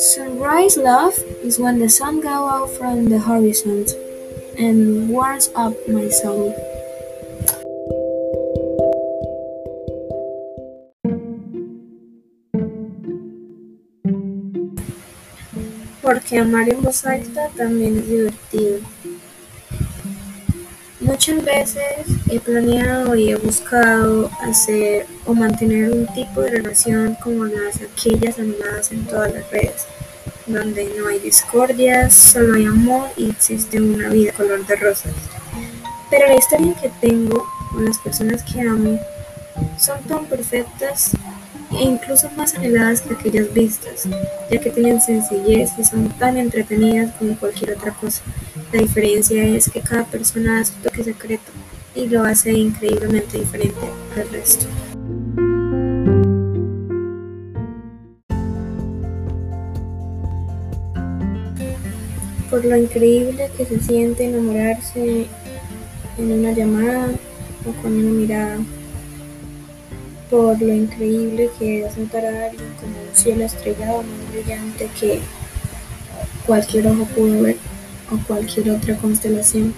Sunrise love is when the sun goes out from the horizon and warms up my soul. Porque amar en voz alta también es divertido. Muchas veces he planeado y he buscado hacer o mantener un tipo de relación como las aquellas animadas en todas las redes, donde no hay discordias, solo hay amor y existe una vida color de rosas. Pero la historia que tengo con las personas que amo son tan perfectas e incluso más anheladas que aquellas vistas, ya que tienen sencillez y son tan entretenidas como cualquier otra cosa. La diferencia es que cada persona hace su toque secreto y lo hace increíblemente diferente al resto. Por lo increíble que se siente enamorarse en una llamada o con una mirada por lo increíble que es notar a alguien como un cielo estrellado más brillante que cualquier ojo pudo ver o cualquier otra constelación.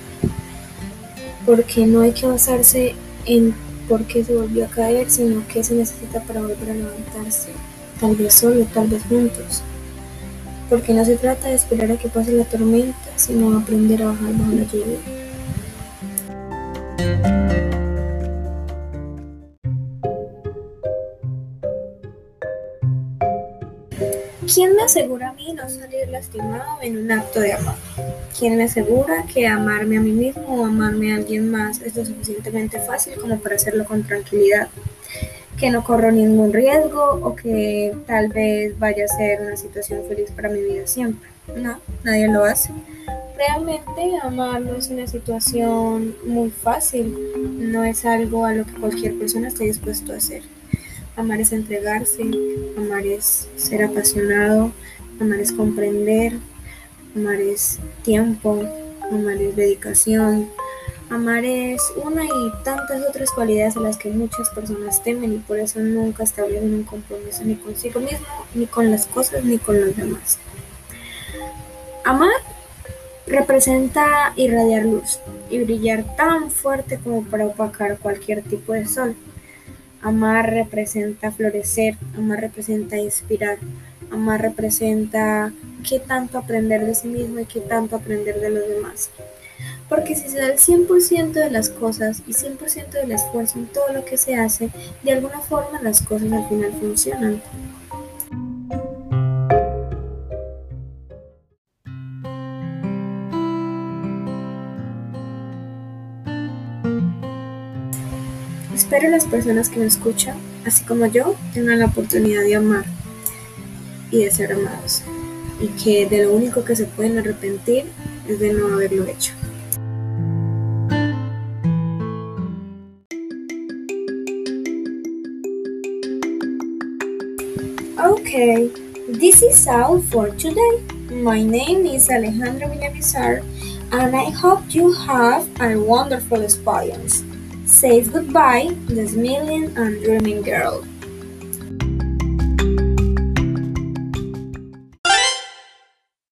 Porque no hay que basarse en por qué se volvió a caer, sino qué se necesita para volver a levantarse, tal vez solo, tal vez juntos. Porque no se trata de esperar a que pase la tormenta, sino aprender a bajar bajo la lluvia. ¿Quién me asegura a mí no salir lastimado en un acto de amor? ¿Quién me asegura que amarme a mí mismo o amarme a alguien más es lo suficientemente fácil como para hacerlo con tranquilidad? Que no corro ningún riesgo o que tal vez vaya a ser una situación feliz para mi vida siempre. No, nadie lo hace. Realmente amarlo es una situación muy fácil, no es algo a lo que cualquier persona esté dispuesto a hacer. Amar es entregarse, amar es ser apasionado, amar es comprender, amar es tiempo, amar es dedicación, amar es una y tantas otras cualidades a las que muchas personas temen y por eso nunca establecen un compromiso ni consigo mismo, ni con las cosas, ni con los demás. Amar representa irradiar luz y brillar tan fuerte como para opacar cualquier tipo de sol. Amar representa florecer, amar representa inspirar, amar representa qué tanto aprender de sí mismo y qué tanto aprender de los demás. Porque si se da el 100% de las cosas y 100% del esfuerzo en todo lo que se hace, de alguna forma las cosas al final funcionan. Espero las personas que me escuchan, así como yo, tengan la oportunidad de amar y de ser amados. Y que de lo único que se pueden arrepentir es de no haberlo hecho. Okay, this is all for today. My name is Alejandra Villamizar, and I hope you have a wonderful experience says goodbye, to the smiling and dreaming girl.